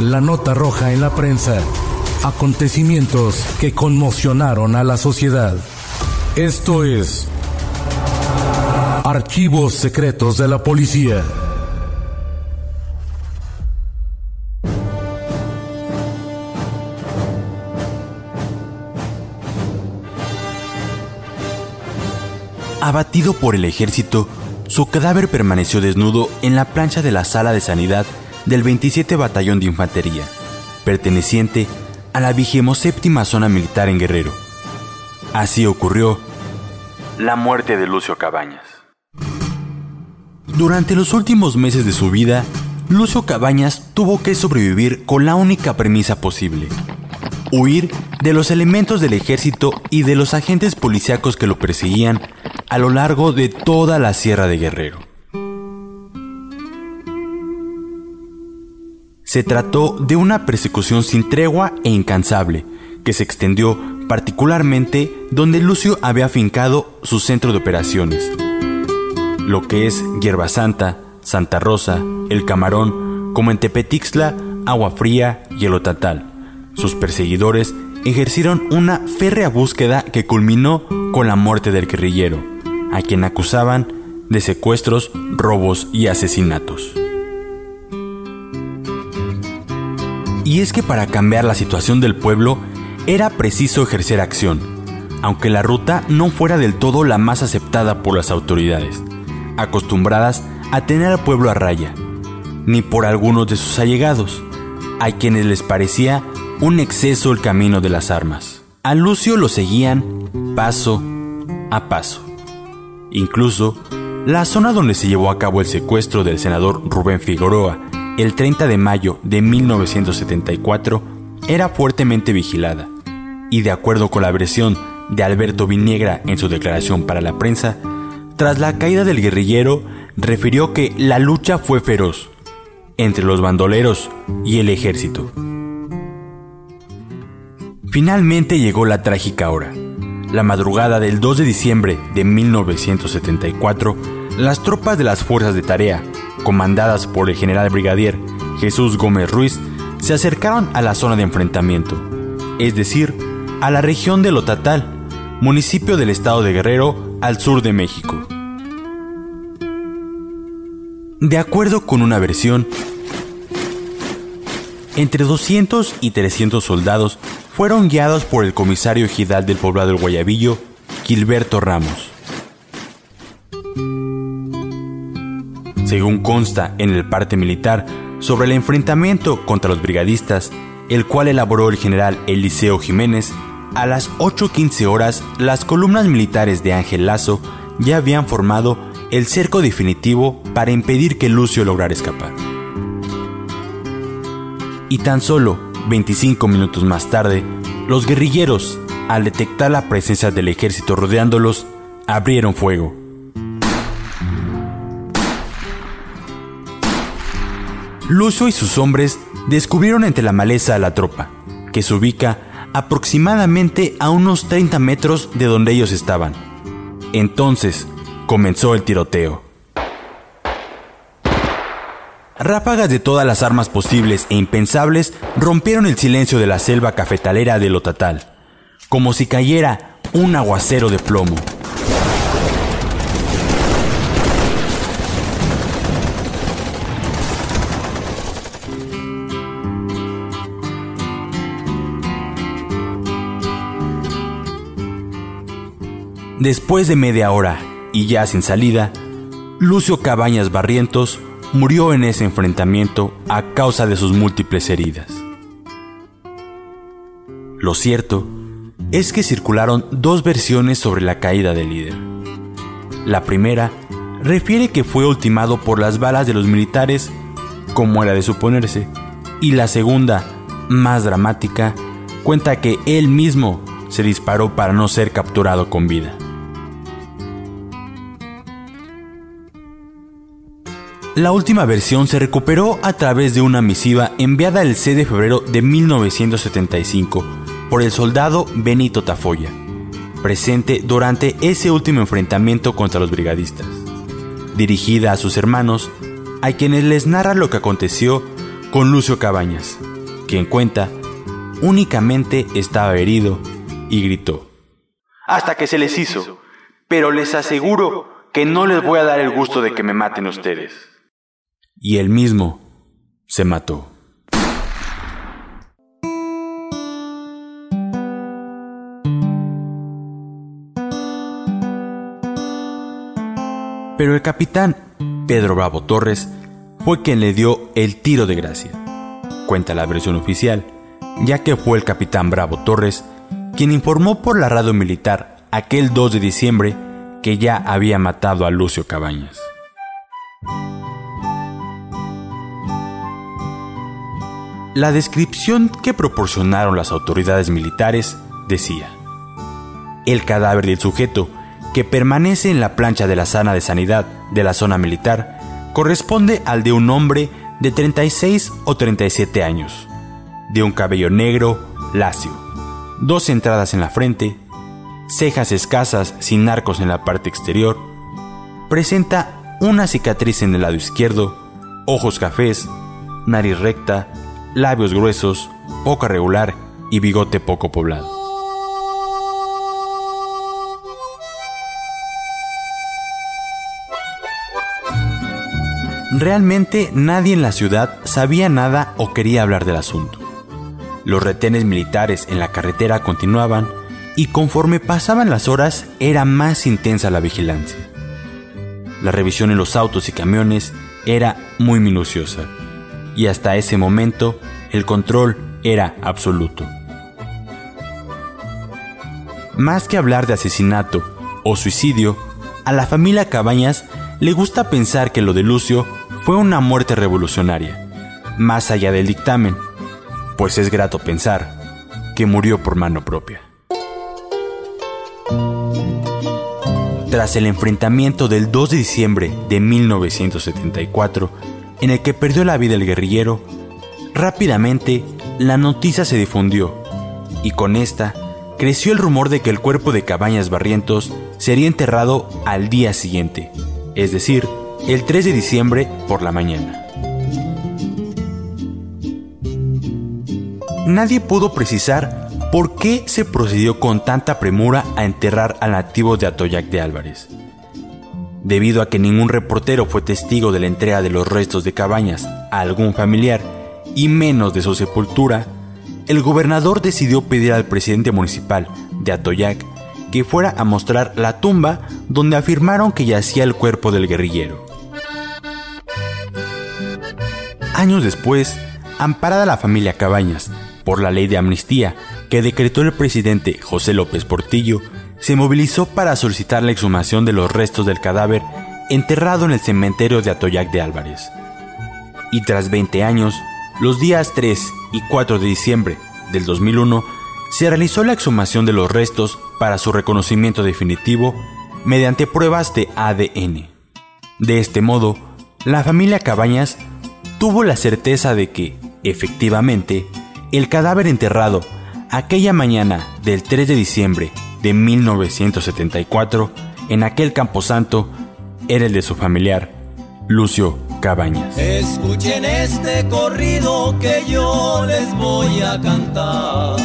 La nota roja en la prensa. Acontecimientos que conmocionaron a la sociedad. Esto es Archivos Secretos de la Policía. Abatido por el ejército, su cadáver permaneció desnudo en la plancha de la sala de sanidad del 27 Batallón de Infantería, perteneciente a la 27 Zona Militar en Guerrero. Así ocurrió la muerte de Lucio Cabañas. Durante los últimos meses de su vida, Lucio Cabañas tuvo que sobrevivir con la única premisa posible. Huir de los elementos del ejército y de los agentes policíacos que lo perseguían a lo largo de toda la Sierra de Guerrero. Se trató de una persecución sin tregua e incansable, que se extendió particularmente donde Lucio había afincado su centro de operaciones, lo que es Hierba Santa, Santa Rosa, El Camarón, como en Tepetixla, Agua Fría y El Otatal. Sus perseguidores ejercieron una férrea búsqueda que culminó con la muerte del guerrillero, a quien acusaban de secuestros, robos y asesinatos. Y es que para cambiar la situación del pueblo era preciso ejercer acción, aunque la ruta no fuera del todo la más aceptada por las autoridades, acostumbradas a tener al pueblo a raya, ni por algunos de sus allegados, a quienes les parecía un exceso el camino de las armas. A Lucio lo seguían paso a paso. Incluso, la zona donde se llevó a cabo el secuestro del senador Rubén Figueroa el 30 de mayo de 1974 era fuertemente vigilada, y de acuerdo con la versión de Alberto Viniegra en su declaración para la prensa, tras la caída del guerrillero, refirió que la lucha fue feroz entre los bandoleros y el ejército. Finalmente llegó la trágica hora. La madrugada del 2 de diciembre de 1974, las tropas de las fuerzas de tarea, comandadas por el general brigadier Jesús Gómez Ruiz, se acercaron a la zona de enfrentamiento, es decir, a la región de Lotatal, municipio del estado de Guerrero, al sur de México. De acuerdo con una versión, entre 200 y 300 soldados fueron guiados por el comisario ejidal del poblado del Guayabillo, Gilberto Ramos. Según consta en el parte militar sobre el enfrentamiento contra los brigadistas, el cual elaboró el general Eliseo Jiménez, a las 8.15 horas las columnas militares de Ángel Lazo ya habían formado el cerco definitivo para impedir que Lucio lograra escapar. Y tan solo 25 minutos más tarde, los guerrilleros, al detectar la presencia del ejército rodeándolos, abrieron fuego. Lucio y sus hombres descubrieron entre la maleza a la tropa, que se ubica aproximadamente a unos 30 metros de donde ellos estaban. Entonces comenzó el tiroteo. Ráfagas de todas las armas posibles e impensables rompieron el silencio de la selva cafetalera de Lotatal, como si cayera un aguacero de plomo. Después de media hora y ya sin salida, Lucio Cabañas Barrientos murió en ese enfrentamiento a causa de sus múltiples heridas. Lo cierto es que circularon dos versiones sobre la caída del líder. La primera refiere que fue ultimado por las balas de los militares, como era de suponerse, y la segunda, más dramática, cuenta que él mismo se disparó para no ser capturado con vida. La última versión se recuperó a través de una misiva enviada el 6 de febrero de 1975 por el soldado Benito Tafoya, presente durante ese último enfrentamiento contra los brigadistas, dirigida a sus hermanos, a quienes les narra lo que aconteció con Lucio Cabañas, quien cuenta únicamente estaba herido y gritó. Hasta que se les hizo, pero les aseguro que no les voy a dar el gusto de que me maten ustedes y él mismo se mató. Pero el capitán Pedro Bravo Torres fue quien le dio el tiro de gracia. Cuenta la versión oficial, ya que fue el capitán Bravo Torres quien informó por la radio militar aquel 2 de diciembre que ya había matado a Lucio Cabañas. La descripción que proporcionaron las autoridades militares decía, el cadáver del sujeto que permanece en la plancha de la sana de sanidad de la zona militar corresponde al de un hombre de 36 o 37 años, de un cabello negro, lacio, dos entradas en la frente, cejas escasas sin arcos en la parte exterior, presenta una cicatriz en el lado izquierdo, ojos cafés, nariz recta, labios gruesos, poco regular y bigote poco poblado. Realmente nadie en la ciudad sabía nada o quería hablar del asunto. Los retenes militares en la carretera continuaban y conforme pasaban las horas era más intensa la vigilancia. La revisión en los autos y camiones era muy minuciosa y hasta ese momento el control era absoluto. Más que hablar de asesinato o suicidio, a la familia Cabañas le gusta pensar que lo de Lucio fue una muerte revolucionaria, más allá del dictamen, pues es grato pensar que murió por mano propia. Tras el enfrentamiento del 2 de diciembre de 1974, en el que perdió la vida el guerrillero, rápidamente la noticia se difundió y con esta creció el rumor de que el cuerpo de Cabañas Barrientos sería enterrado al día siguiente, es decir, el 3 de diciembre por la mañana. Nadie pudo precisar por qué se procedió con tanta premura a enterrar al nativo de Atoyac de Álvarez debido a que ningún reportero fue testigo de la entrega de los restos de Cabañas a algún familiar y menos de su sepultura, el gobernador decidió pedir al presidente municipal de Atoyac que fuera a mostrar la tumba donde afirmaron que yacía el cuerpo del guerrillero. Años después, amparada la familia Cabañas por la ley de amnistía que decretó el presidente José López Portillo, se movilizó para solicitar la exhumación de los restos del cadáver enterrado en el cementerio de Atoyac de Álvarez. Y tras 20 años, los días 3 y 4 de diciembre del 2001, se realizó la exhumación de los restos para su reconocimiento definitivo mediante pruebas de ADN. De este modo, la familia Cabañas tuvo la certeza de que, efectivamente, el cadáver enterrado aquella mañana del 3 de diciembre de 1974 en aquel camposanto era el de su familiar, Lucio Cabañas. Escuchen este corrido que yo les voy a cantar.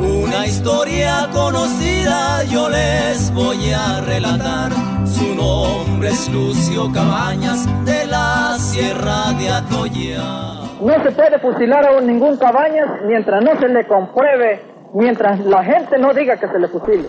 Una historia conocida yo les voy a relatar. Su nombre es Lucio Cabañas de la Sierra de Atoya. No se puede fusilar a ningún Cabañas mientras no se le compruebe, mientras la gente no diga que se le fusile.